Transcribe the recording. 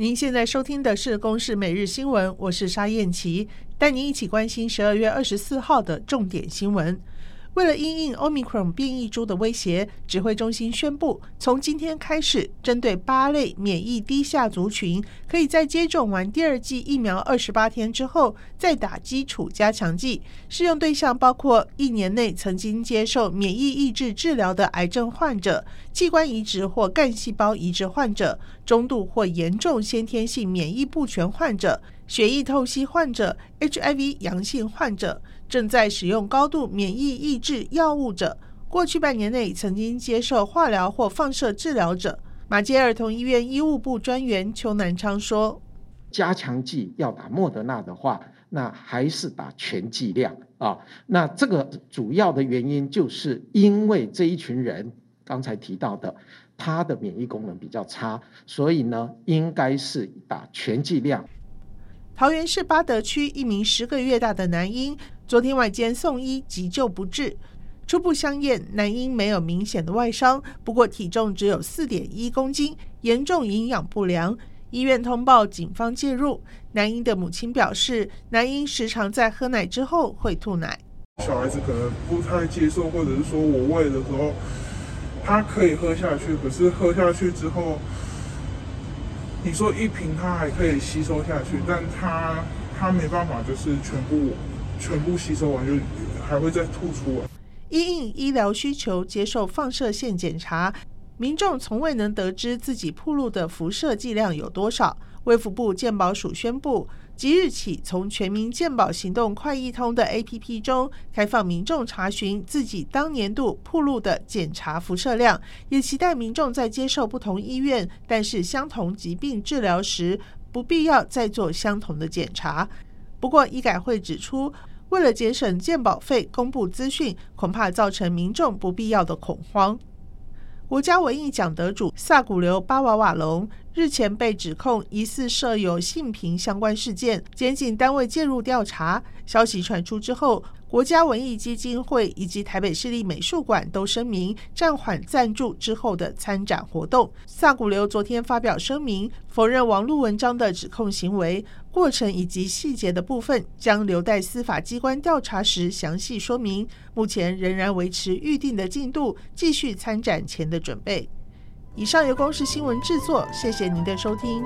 您现在收听的是《公视每日新闻》，我是沙燕琪，带您一起关心十二月二十四号的重点新闻。为了因应 Omicron 变异株的威胁，指挥中心宣布，从今天开始，针对八类免疫低下族群，可以在接种完第二剂疫苗二十八天之后，再打基础加强剂。适用对象包括一年内曾经接受免疫抑制治疗的癌症患者、器官移植或干细胞移植患者、中度或严重先天性免疫不全患者、血液透析患者、HIV 阳性患者。正在使用高度免疫抑制药物者，过去半年内曾经接受化疗或放射治疗者。马偕儿童医院医务部专员邱南昌说：“加强剂要打莫德纳的话，那还是打全剂量啊。那这个主要的原因就是因为这一群人刚才提到的，他的免疫功能比较差，所以呢，应该是打全剂量。”桃园市八德区一名十个月大的男婴。昨天晚间送医急救不治，初步相验，男婴没有明显的外伤，不过体重只有四点一公斤，严重营养不良。医院通报警方介入。男婴的母亲表示，男婴时常在喝奶之后会吐奶。小孩子可能不太接受，或者是说我喂的时候，它可以喝下去，可是喝下去之后，你说一瓶它还可以吸收下去，但它它没办法，就是全部。全部吸收完就还会再吐出来。因应医疗需求接受放射线检查，民众从未能得知自己暴露的辐射剂量有多少。卫福部健保署宣布，即日起从全民健保行动快易通的 APP 中开放民众查询自己当年度暴露的检查辐射量，也期待民众在接受不同医院但是相同疾病治疗时，不必要再做相同的检查。不过，医改会指出，为了节省健保费，公布资讯恐怕造成民众不必要的恐慌。国家文艺奖得主萨古留巴瓦瓦隆日前被指控疑似涉有性平相关事件，检警单位介入调查。消息传出之后，国家文艺基金会以及台北市立美术馆都声明暂缓赞助之后的参展活动。萨古流昨天发表声明，否认网络文章的指控行为，过程以及细节的部分将留待司法机关调查时详细说明。目前仍然维持预定的进度，继续参展前的准备。以上由公视新闻制作，谢谢您的收听。